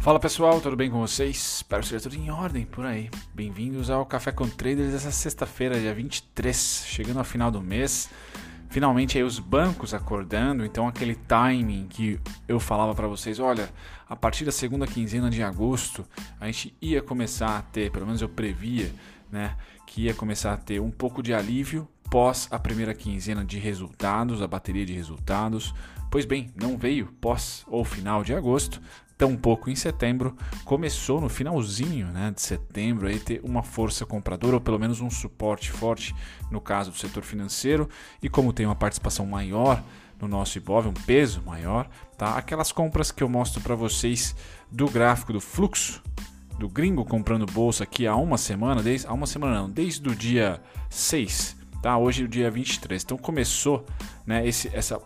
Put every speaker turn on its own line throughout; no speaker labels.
Fala pessoal, tudo bem com vocês? Espero que seja tudo em ordem por aí. Bem-vindos ao Café com Traders dessa sexta-feira, dia 23, chegando ao final do mês. Finalmente aí os bancos acordando, então aquele timing que eu falava para vocês, olha, a partir da segunda quinzena de agosto, a gente ia começar a ter, pelo menos eu previa, né, que ia começar a ter um pouco de alívio pós a primeira quinzena de resultados, a bateria de resultados. Pois bem, não veio pós ou final de agosto, tão pouco em setembro, começou no finalzinho né, de setembro aí ter uma força compradora, ou pelo menos um suporte forte no caso do setor financeiro, e como tem uma participação maior no nosso Ibov, um peso maior, tá? Aquelas compras que eu mostro para vocês do gráfico do fluxo do gringo comprando bolsa aqui há uma semana, desde há uma semana não, desde o dia 6, tá? Hoje é o dia 23. Então começou, né, esse essa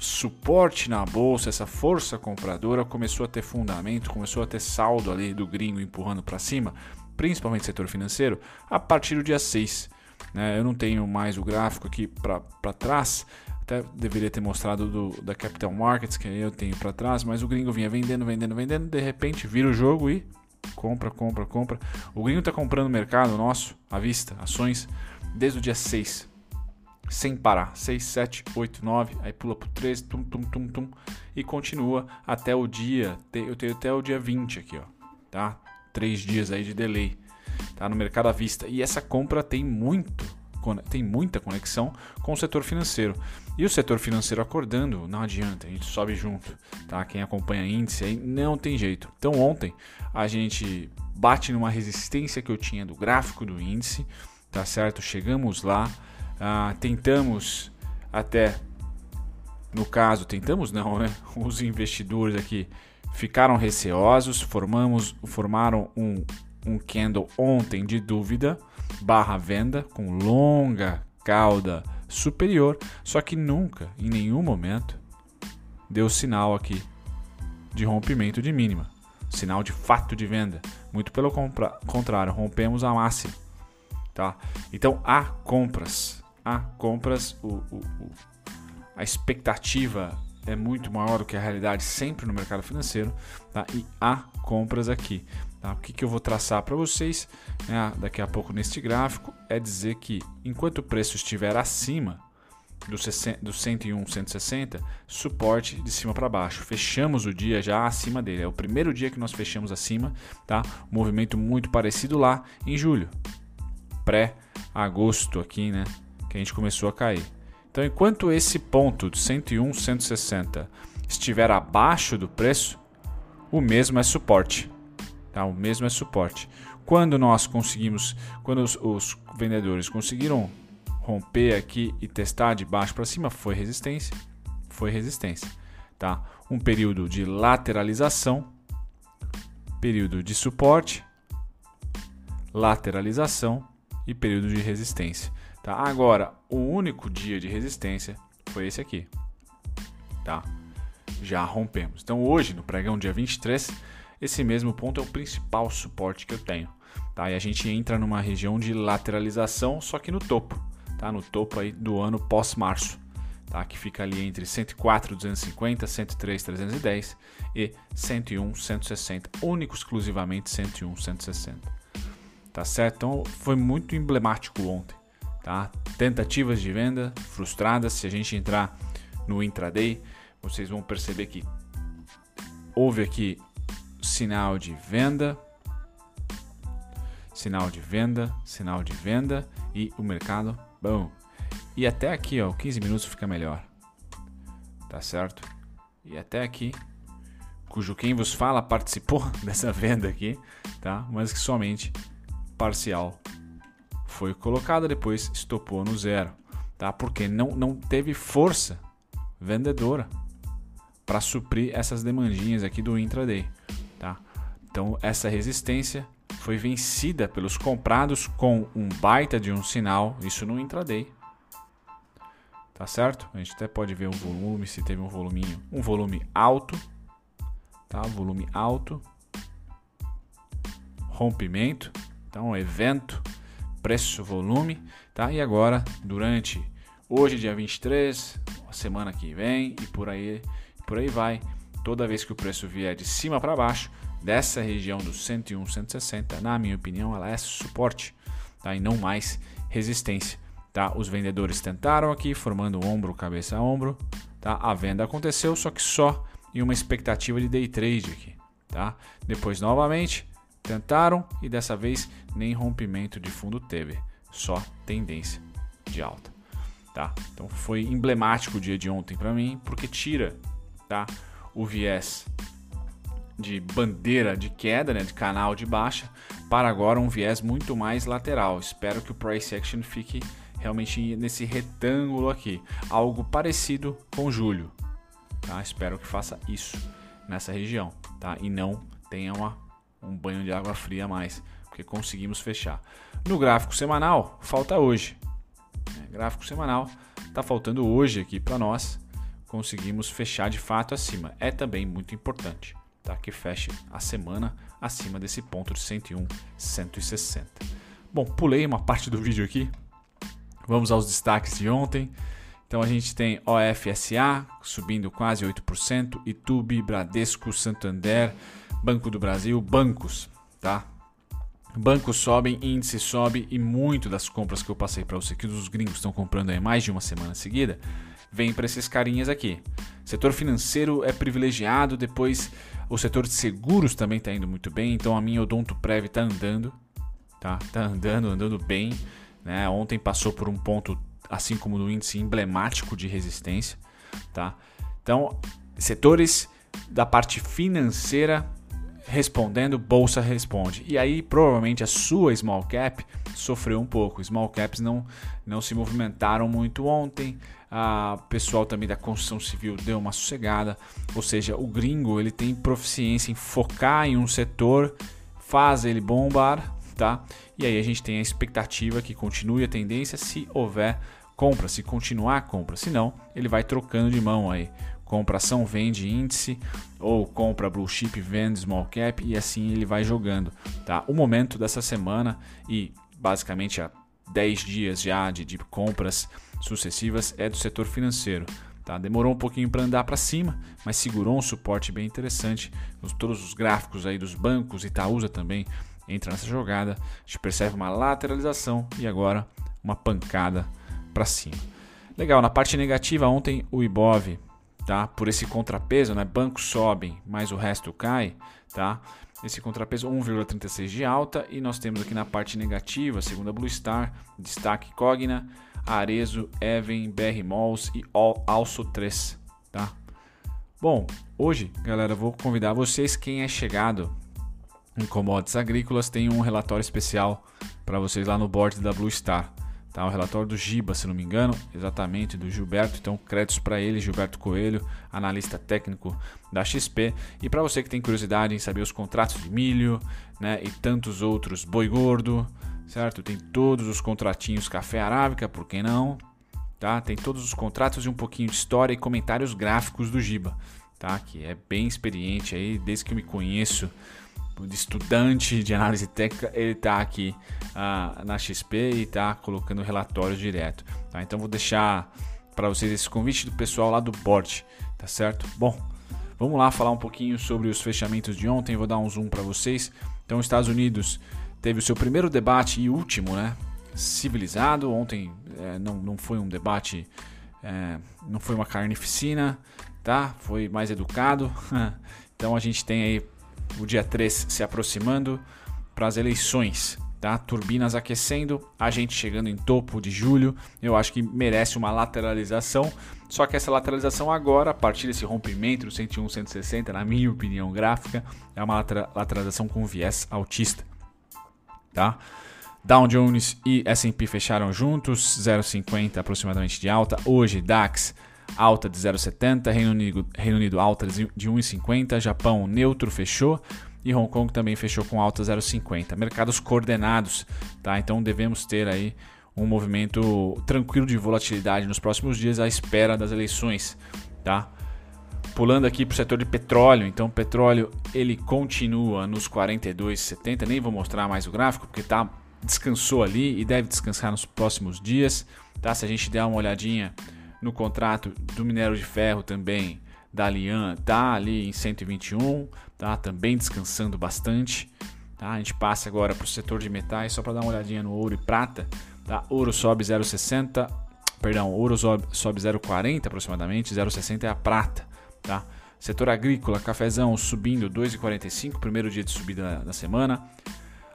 suporte na bolsa, essa força compradora começou a ter fundamento, começou a ter saldo ali do gringo empurrando para cima, principalmente setor financeiro, a partir do dia 6. Né? Eu não tenho mais o gráfico aqui para trás, até deveria ter mostrado do, da Capital Markets, que eu tenho para trás, mas o gringo vinha vendendo, vendendo, vendendo, de repente vira o jogo e compra, compra, compra. O gringo está comprando o mercado nosso, à vista, ações, desde o dia 6 sem parar. 6, 7, 8, 9, aí pula pro 13, tum, tum, tum, tum, e continua até o dia, eu tenho até o dia 20 aqui, ó, tá? Três dias aí de delay, tá? No mercado à vista. E essa compra tem muito, tem muita conexão com o setor financeiro. E o setor financeiro acordando, não adianta, a gente sobe junto, tá? Quem acompanha índice aí não tem jeito. Então ontem a gente bate numa resistência que eu tinha do gráfico do índice, tá certo? Chegamos lá, ah, tentamos até, no caso, tentamos não, né? Os investidores aqui ficaram receosos, formamos, formaram um, um candle ontem de dúvida barra venda com longa cauda superior, só que nunca, em nenhum momento, deu sinal aqui de rompimento de mínima, sinal de fato de venda. Muito pelo contrário, rompemos a máxima. Tá? Então há compras há compras, o, o, o, a expectativa é muito maior do que a realidade sempre no mercado financeiro, tá? e há compras aqui. Tá? O que, que eu vou traçar para vocês né, daqui a pouco neste gráfico é dizer que enquanto o preço estiver acima do, 60, do 101, 160, suporte de cima para baixo. Fechamos o dia já acima dele. É o primeiro dia que nós fechamos acima, tá? Movimento muito parecido lá em julho, pré-agosto aqui, né? Que a gente começou a cair. Então, enquanto esse ponto de 101, 160 estiver abaixo do preço, o mesmo é suporte. Tá? O mesmo é suporte. Quando nós conseguimos, quando os, os vendedores conseguiram romper aqui e testar de baixo para cima, foi resistência. Foi resistência. Tá? Um período de lateralização, período de suporte, lateralização e período de resistência. Tá? Agora, o único dia de resistência foi esse aqui. Tá? Já rompemos. Então hoje, no pregão dia 23, esse mesmo ponto é o principal suporte que eu tenho. Tá? E a gente entra numa região de lateralização, só que no topo. Tá? No topo aí do ano pós-março. Tá? Que fica ali entre 104,250, 103,310 e 101, 160. Único exclusivamente 101, 160. Tá certo? Então foi muito emblemático ontem. Tá? Tentativas de venda frustradas. Se a gente entrar no intraday, vocês vão perceber que houve aqui sinal de venda, sinal de venda, sinal de venda e o mercado, bom. E até aqui, ó, 15 minutos fica melhor. Tá certo? E até aqui, cujo quem vos fala participou dessa venda aqui, tá? Mas que somente parcial foi colocada, depois estopou no zero, tá? Porque não, não teve força vendedora para suprir essas demandinhas aqui do intraday, tá? Então essa resistência foi vencida pelos comprados com um baita de um sinal, isso no intraday. Tá certo? A gente até pode ver o volume, se teve um voluminho, um volume alto, tá? Volume alto. Rompimento, então evento preço, volume, tá? E agora, durante hoje, dia 23, a semana que vem e por aí, por aí vai, toda vez que o preço vier de cima para baixo, dessa região dos 101, 160, na minha opinião, ela é suporte tá? e não mais resistência. Tá? Os vendedores tentaram aqui, formando ombro, cabeça a ombro. Tá? A venda aconteceu, só que só em uma expectativa de day trade aqui. Tá? Depois, novamente, tentaram e dessa vez nem rompimento de fundo teve, só tendência de alta. Tá? Então foi emblemático o dia de ontem para mim, porque tira tá, o viés de bandeira de queda, né, de canal de baixa, para agora um viés muito mais lateral. Espero que o price action fique realmente nesse retângulo aqui, algo parecido com julho. Tá? Espero que faça isso nessa região, tá? E não tenha uma, um banho de água fria a mais, porque conseguimos fechar. No gráfico semanal, falta hoje. Né? Gráfico semanal, está faltando hoje aqui para nós. Conseguimos fechar de fato acima. É também muito importante tá? que feche a semana acima desse ponto de 101, 160. Bom, pulei uma parte do vídeo aqui. Vamos aos destaques de ontem. Então a gente tem OFSA subindo quase 8%, Itube, Bradesco, Santander, Banco do Brasil, bancos, tá? Bancos sobem, índice sobe e muito das compras que eu passei para você que os gringos estão comprando aí mais de uma semana seguida, vem para esses carinhas aqui. Setor financeiro é privilegiado, depois o setor de seguros também está indo muito bem, então a minha Odonto Prev está andando, tá? Tá andando, andando bem, né? Ontem passou por um ponto assim como no índice emblemático de resistência, tá? Então, setores da parte financeira respondendo, bolsa responde. E aí, provavelmente, a sua small cap sofreu um pouco. Small caps não, não se movimentaram muito ontem. O pessoal também da construção civil deu uma sossegada. Ou seja, o gringo ele tem proficiência em focar em um setor, faz ele bombar, tá? E aí a gente tem a expectativa que continue a tendência se houver compra, se continuar a compra. Se não, ele vai trocando de mão aí compra ação, vende índice, ou compra blue chip, vende small cap e assim ele vai jogando. Tá? O momento dessa semana e basicamente há 10 dias já de, de compras sucessivas é do setor financeiro. Tá? Demorou um pouquinho para andar para cima, mas segurou um suporte bem interessante. Todos os gráficos aí dos bancos, Itaúsa também entra nessa jogada. A gente percebe uma lateralização e agora uma pancada para cima. Legal, na parte negativa, ontem o Ibov tá? Por esse contrapeso, né? Bancos sobem, mas o resto cai, tá? Esse contrapeso 1,36 de alta e nós temos aqui na parte negativa, segundo a Blue Star, destaque Cogna, Arezo, Even, BR Malls e Alço 3, tá? Bom, hoje, galera, vou convidar vocês quem é chegado em commodities agrícolas tem um relatório especial para vocês lá no board da Blue Star. Tá, o relatório do Giba, se não me engano, exatamente, do Gilberto. Então, créditos para ele, Gilberto Coelho, analista técnico da XP. E para você que tem curiosidade em saber os contratos de milho né, e tantos outros, boi gordo, certo? Tem todos os contratinhos café arábica, por que não? Tá? Tem todos os contratos e um pouquinho de história e comentários gráficos do Giba, tá? que é bem experiente aí, desde que eu me conheço de estudante de análise técnica, ele está aqui ah, na XP e está colocando relatório direto. Tá? Então vou deixar para vocês esse convite do pessoal lá do board, tá certo? Bom, vamos lá falar um pouquinho sobre os fechamentos de ontem. Vou dar um zoom para vocês. Então, os Estados Unidos teve o seu primeiro debate e último, né? Civilizado. Ontem é, não, não foi um debate, é, não foi uma carnificina, tá? Foi mais educado. então a gente tem aí o dia 3 se aproximando para as eleições. Tá? Turbinas aquecendo, a gente chegando em topo de julho. Eu acho que merece uma lateralização. Só que essa lateralização agora, a partir desse rompimento do 101, 160, na minha opinião gráfica, é uma lateralização com viés autista. Tá? Dow Jones e S&P fecharam juntos, 0,50 aproximadamente de alta. Hoje DAX alta de 0,70, Reino Unido, Reino Unido alta de 1,50, Japão neutro fechou e Hong Kong também fechou com alta 0,50. Mercados coordenados, tá? Então devemos ter aí um movimento tranquilo de volatilidade nos próximos dias à espera das eleições, tá? Pulando aqui para o setor de petróleo, então petróleo ele continua nos 42,70, nem vou mostrar mais o gráfico porque tá descansou ali e deve descansar nos próximos dias, tá? Se a gente der uma olhadinha no contrato do minério de ferro também da Lian tá ali em 121, tá? Também descansando bastante. Tá? A gente passa agora para o setor de metais, só para dar uma olhadinha no ouro e prata. Tá? Ouro sobe 0,60, perdão, ouro sobe, sobe 0,40 aproximadamente, 0,60 é a prata. Tá? Setor agrícola, cafezão subindo 2,45, primeiro dia de subida da semana.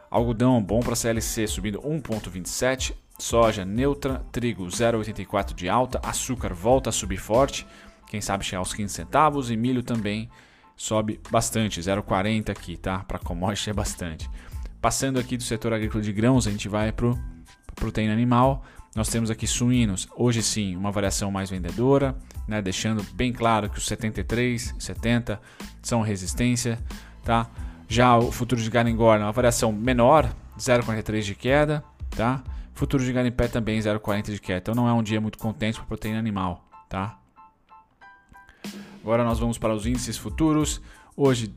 Algodão bom para CLC subindo 1,27. Soja neutra, trigo 0,84 de alta, açúcar volta a subir forte, quem sabe chegar aos 15 centavos e milho também sobe bastante, 0,40 aqui, tá? Para commodity é bastante. Passando aqui do setor agrícola de grãos, a gente vai para proteína animal. Nós temos aqui suínos, hoje sim, uma variação mais vendedora, né? deixando bem claro que os 73, 70 são resistência, tá? Já o futuro de gado engorda, uma variação menor, 0,43 de queda, tá? Futuro de pé também 0,40 de queda. Então não é um dia muito contente para proteína animal, tá? Agora nós vamos para os índices futuros. Hoje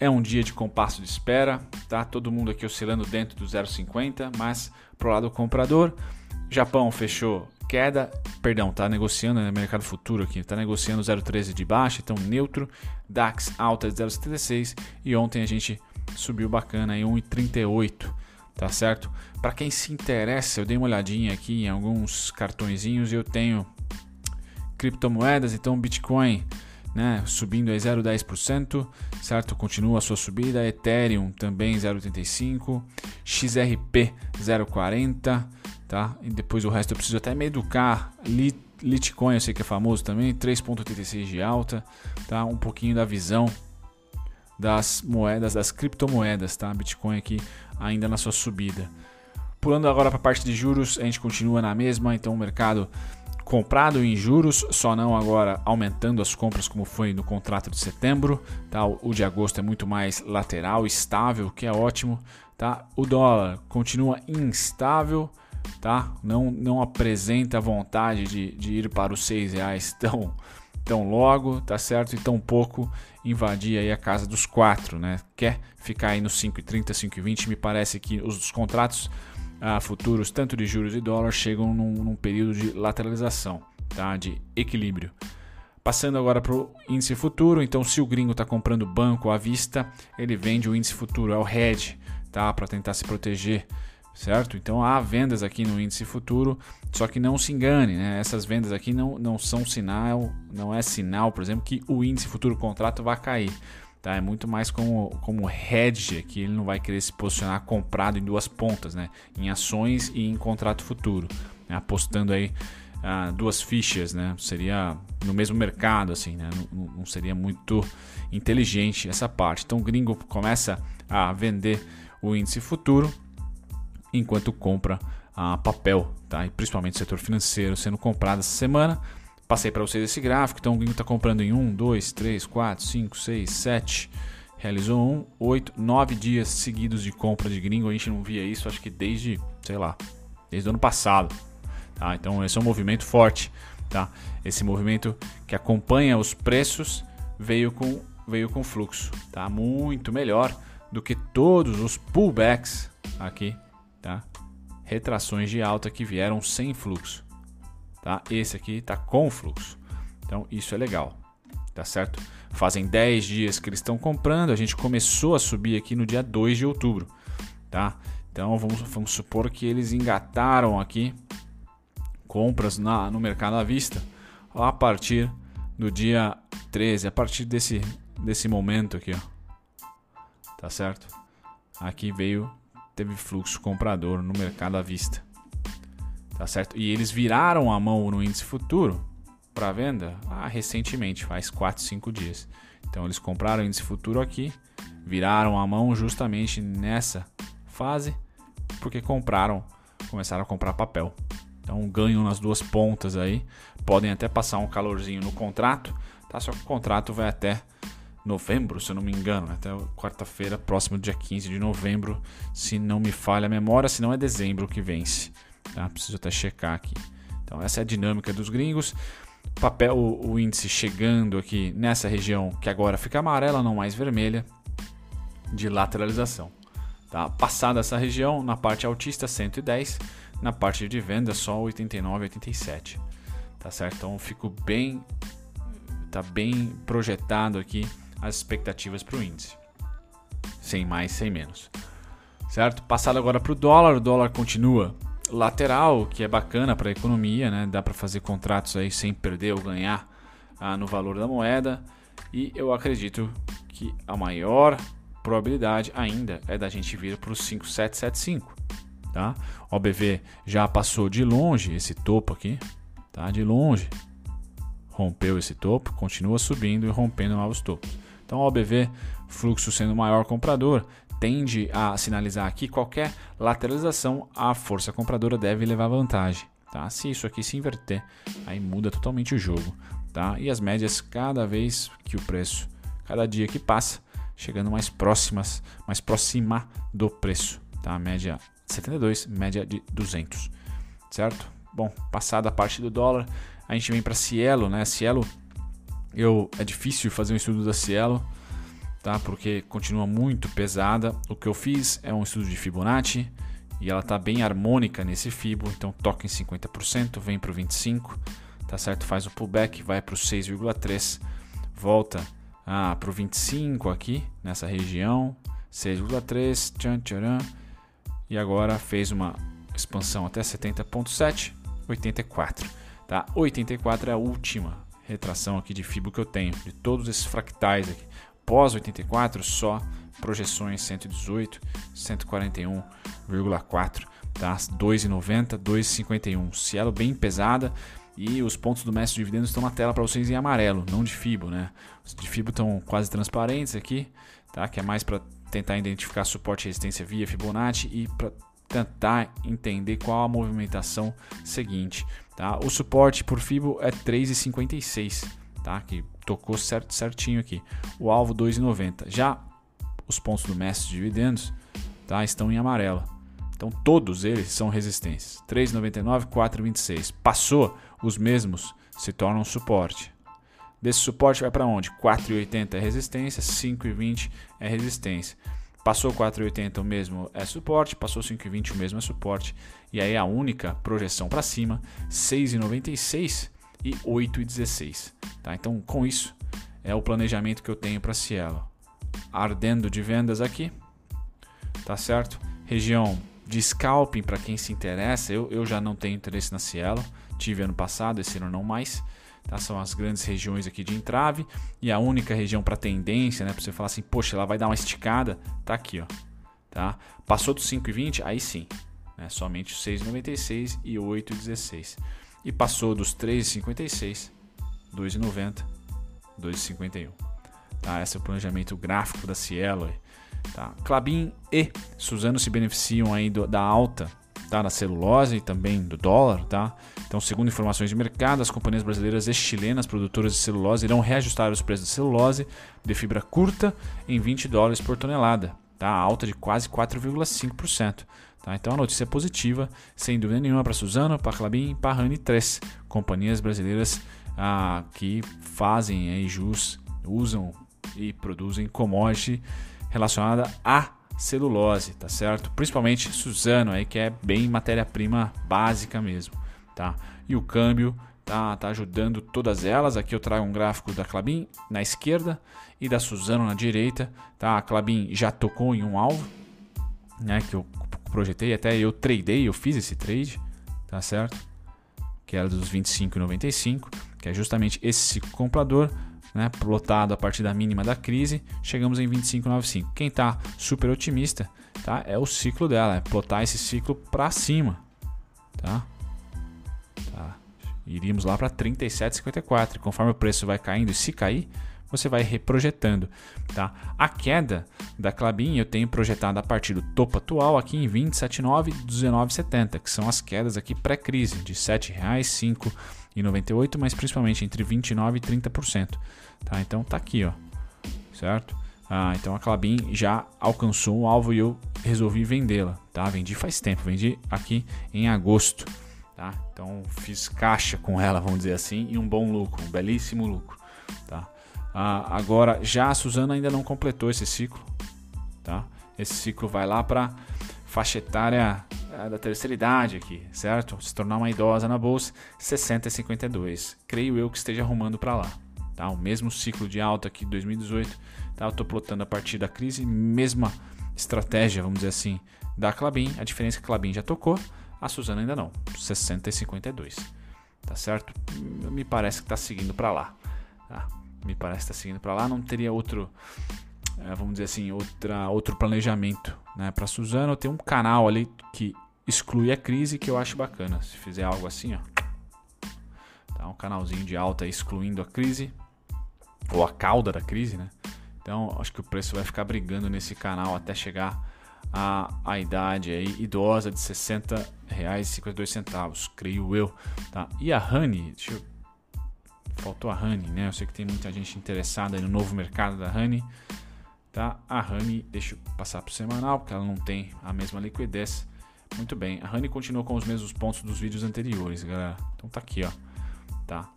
é um dia de compasso de espera, tá? Todo mundo aqui oscilando dentro do 0,50, mas pro lado comprador, Japão fechou queda, perdão, tá negociando no né, mercado futuro aqui, tá negociando 0,13 de baixa, então neutro, DAX alta de 0,76 e ontem a gente subiu bacana em 1,38, tá certo? Para quem se interessa, eu dei uma olhadinha aqui em alguns cartõezinhos e eu tenho criptomoedas, então Bitcoin né, subindo aí 0,10%, certo? Continua a sua subida, Ethereum também 0,85, XRP 0,40, tá? E depois o resto eu preciso até me educar. Litecoin eu sei que é famoso também, 3,86 de alta, tá? Um pouquinho da visão das moedas, das criptomoedas, tá? Bitcoin aqui ainda na sua subida. Pulando agora para a parte de juros, a gente continua na mesma, então o mercado comprado em juros, só não agora aumentando as compras como foi no contrato de setembro. Tá? O de agosto é muito mais lateral, estável, que é ótimo. Tá? O dólar continua instável, tá? não, não apresenta vontade de, de ir para os seis reais tão, tão logo, tá certo? E tão pouco invadir aí a casa dos quatro, né? Quer ficar aí nos 5,30, 5,20? Me parece que os contratos a futuros, tanto de juros e dólar, chegam num, num período de lateralização, tá? de equilíbrio. Passando agora para o índice futuro, então se o gringo está comprando banco à vista, ele vende o índice futuro, é o hedge, tá? para tentar se proteger, certo? Então há vendas aqui no índice futuro, só que não se engane, né? essas vendas aqui não, não são sinal, não é sinal, por exemplo, que o índice futuro contrato vai cair. Tá? É muito mais como, como hedge, que ele não vai querer se posicionar comprado em duas pontas, né? em ações e em contrato futuro, né? apostando aí ah, duas fichas, né? seria no mesmo mercado, assim, né? não, não seria muito inteligente essa parte. Então o gringo começa a vender o índice futuro enquanto compra a ah, papel, tá? e principalmente o setor financeiro sendo comprado essa semana. Passei para vocês esse gráfico, então o gringo está comprando em 1, 2, 3, 4, 5, 6, 7. Realizou 1, 8, 9 dias seguidos de compra de gringo. A gente não via isso, acho que desde, sei lá, desde o ano passado. Tá? Então esse é um movimento forte. Tá? Esse movimento que acompanha os preços veio com, veio com fluxo. Tá? Muito melhor do que todos os pullbacks aqui. Retrações de alta que vieram sem fluxo. Tá? Esse aqui está com fluxo. Então isso é legal, tá certo? Fazem 10 dias que eles estão comprando, a gente começou a subir aqui no dia 2 de outubro, tá? Então vamos, vamos supor que eles engataram aqui compras na, no mercado à vista a partir do dia 13, a partir desse, desse momento aqui, ó. Tá certo? Aqui veio, teve fluxo comprador no mercado à vista tá certo? E eles viraram a mão no índice futuro para venda ah, recentemente, faz 4, 5 dias. Então eles compraram o índice futuro aqui, viraram a mão justamente nessa fase, porque compraram, começaram a comprar papel. Então ganham nas duas pontas aí, podem até passar um calorzinho no contrato, tá? Só que o contrato vai até novembro, se eu não me engano, até quarta-feira, próximo dia 15 de novembro, se não me falha a memória, se não é dezembro que vence. Tá? Preciso até checar aqui. Então, essa é a dinâmica dos gringos. Papel, o, o índice chegando aqui nessa região que agora fica amarela, não mais vermelha, de lateralização. Tá? Passada essa região, na parte altista 110, na parte de venda só 89, 87. Tá certo? Então fico bem tá bem projetado aqui as expectativas para o índice. Sem mais, sem menos. Certo? Passado agora para o dólar, o dólar continua lateral, que é bacana para a economia, né? Dá para fazer contratos aí sem perder ou ganhar ah, no valor da moeda. E eu acredito que a maior probabilidade ainda é da gente vir para o 5775. Tá? O OBV já passou de longe esse topo aqui, tá? De longe rompeu esse topo, continua subindo e rompendo novos topos. Então, o OBV, fluxo sendo o maior comprador, tende a sinalizar aqui qualquer lateralização, a força compradora deve levar vantagem. Tá? Se isso aqui se inverter, aí muda totalmente o jogo. Tá? E as médias, cada vez que o preço, cada dia que passa, chegando mais próximas, mais próxima do preço. Tá? Média 72, média de 200. Certo? Bom, passada a parte do dólar, a gente vem para Cielo, né? Cielo, eu é difícil fazer um estudo da Cielo tá? Porque continua muito pesada. O que eu fiz é um estudo de Fibonacci e ela tá bem harmônica nesse Fibo, então toca em 50%, vem para o 25, tá certo? Faz o pullback, vai para o 6,3, volta ah, para o 25 aqui nessa região, 6,3, tchan, tcharam, e agora fez uma expansão até 70,7, 84, tá? 84 é a última retração aqui de Fibo que eu tenho, de todos esses fractais aqui pós 84 só projeções 118, 141,4, tá? 2,90, 2,51. Cielo bem pesada e os pontos do mestre de dividendos estão na tela para vocês em amarelo, não de FIBO, né? Os de FIBO estão quase transparentes aqui, tá? Que é mais para tentar identificar suporte e resistência via Fibonacci e para tentar entender qual a movimentação seguinte, tá? O suporte por FIBO é 3,56 tá? Que tocou certo, certinho aqui. O alvo 2,90. Já os pontos do mestre de dividendos, tá? Estão em amarelo. Então todos eles são resistências. 3,99, 4,26. Passou os mesmos se tornam suporte. Desse suporte vai para onde? 4,80 é resistência, 5,20 é resistência. Passou 4,80 o mesmo é suporte, passou 5,20 o mesmo é suporte. E aí a única projeção para cima, 6,96 e 8,16. Tá? Então, com isso, é o planejamento que eu tenho para Cielo. Ardendo de vendas aqui, tá certo? Região de scalping para quem se interessa. Eu, eu já não tenho interesse na Cielo, tive ano passado, esse ano não mais. Tá? São as grandes regiões aqui de entrave e a única região para tendência, né? Para você falar assim, poxa, ela vai dar uma esticada, tá aqui, ó. Tá? Passou dos 5,20, aí sim, né? somente 6,96 e 8,16 e passou dos 3,56, 2,90, 2,51. Tá? Esse é o planejamento gráfico da Cielo. Tá? Clabin e Suzano se beneficiam aí do, da alta tá? na celulose e também do dólar. Tá? Então, segundo informações de mercado, as companhias brasileiras e chilenas produtoras de celulose irão reajustar os preços de celulose de fibra curta em 20 dólares por tonelada, tá? alta de quase 4,5%. Tá? Então a notícia é positiva, sem dúvida nenhuma, para Suzano, para Clabin e para Rani 3, companhias brasileiras ah, que fazem aí jus, usam e produzem commodity relacionada a celulose, tá certo? Principalmente Suzano aí que é bem matéria-prima básica mesmo, tá? E o câmbio tá, tá ajudando todas elas. Aqui eu trago um gráfico da Clabin na esquerda e da Suzano na direita, tá? A Clabin já tocou em um alvo, né, que eu projetei, até eu tradei, eu fiz esse trade, tá certo? Que era dos 25,95, que é justamente esse comprador, né, plotado a partir da mínima da crise, chegamos em 25,95. Quem está super otimista, tá? É o ciclo dela, é plotar esse ciclo para cima, tá? tá? Iríamos lá para 37,54. Conforme o preço vai caindo e se cair, você vai reprojetando. Tá? A queda da Clabin eu tenho projetado a partir do topo atual aqui em 27,9 e 19,70, que são as quedas aqui pré-crise de R$ 7,00, e 98, mas principalmente entre 29 e 30%. Tá? Então tá aqui, ó. Certo? Ah, então a Clabin já alcançou um alvo e eu resolvi vendê-la, tá? Vendi faz tempo, vendi aqui em agosto, tá? Então fiz caixa com ela, vamos dizer assim, e um bom lucro, um belíssimo lucro? Ah, agora, já a Suzana ainda não completou esse ciclo. Tá? Esse ciclo vai lá para faixa etária é, da terceira idade aqui, certo? Se tornar uma idosa na bolsa, 60 e 52. Creio eu que esteja arrumando para lá, tá? O mesmo ciclo de alta que 2018, tá? Eu estou plotando a partir da crise, mesma estratégia, vamos dizer assim, da Clabin. A diferença é que a Clabin já tocou, a Suzana ainda não, 60 e 52, tá certo? Me parece que está seguindo para lá, tá? Me parece que está seguindo para lá, não teria outro é, vamos dizer assim, outra, outro planejamento né, para Suzano. Tem um canal ali que exclui a crise que eu acho bacana. Se fizer algo assim, ó, tá um canalzinho de alta excluindo a crise ou a cauda da crise, né? Então acho que o preço vai ficar brigando nesse canal até chegar a, a idade aí idosa de 60 reais e 52 centavos, creio eu, tá? E a Honey, deixa eu... faltou a Honey, né? Eu sei que tem muita gente interessada no novo mercado da Honey. Tá? A Honey, deixa eu passar para o semanal, porque ela não tem a mesma liquidez. Muito bem, a Honey continua com os mesmos pontos dos vídeos anteriores, galera. Então tá aqui, ó. Tá?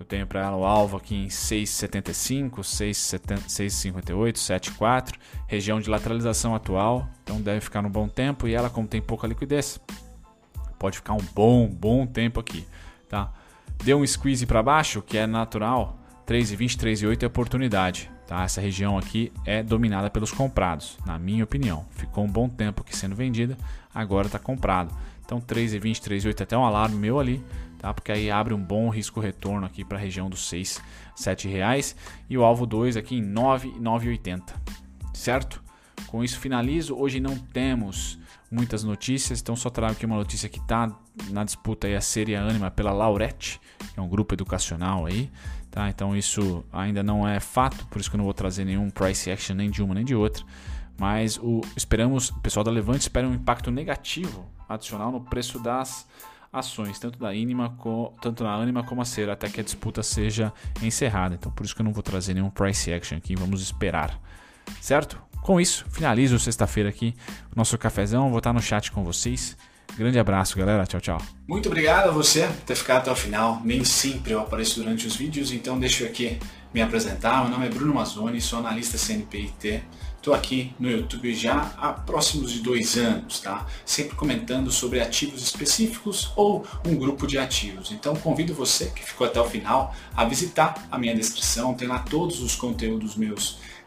Eu tenho para ela o alvo aqui em 6,75, 6,58, 7,4, região de lateralização atual, então deve ficar um bom tempo e ela como tem pouca liquidez, pode ficar um bom, bom tempo aqui, tá? Deu um squeeze para baixo, que é natural, 3,20, 3,8 é oportunidade. Tá? Essa região aqui é dominada pelos comprados, na minha opinião. Ficou um bom tempo aqui sendo vendida, agora está comprado. Então 3,20, 3,8 até um alarme meu ali, tá? Porque aí abre um bom risco retorno aqui para a região dos 6, 7 reais e o alvo 2 aqui em 9, 9,80, certo? Com isso finalizo. Hoje não temos muitas notícias, então só trago aqui uma notícia que está na disputa aí a Série Anima pela Laurette, que é um grupo educacional aí. Tá? Então isso ainda não é fato, por isso que eu não vou trazer nenhum price action nem de uma nem de outra. Mas o, esperamos, o pessoal da Levante espera um impacto negativo adicional no preço das ações, tanto da Inima, tanto na Anima como a Cera, até que a disputa seja encerrada. Então por isso que eu não vou trazer nenhum price action aqui, vamos esperar. Certo? Com isso, finalizo sexta-feira aqui o nosso cafezão, vou estar no chat com vocês. Grande abraço, galera. Tchau, tchau.
Muito obrigado a você por ter ficado até o final. Nem sempre eu apareço durante os vídeos, então deixa eu aqui me apresentar. Meu nome é Bruno Mazzoni, sou analista CNPIT. Estou aqui no YouTube já há próximos de dois anos, tá? Sempre comentando sobre ativos específicos ou um grupo de ativos. Então convido você que ficou até o final a visitar a minha descrição. Tem lá todos os conteúdos meus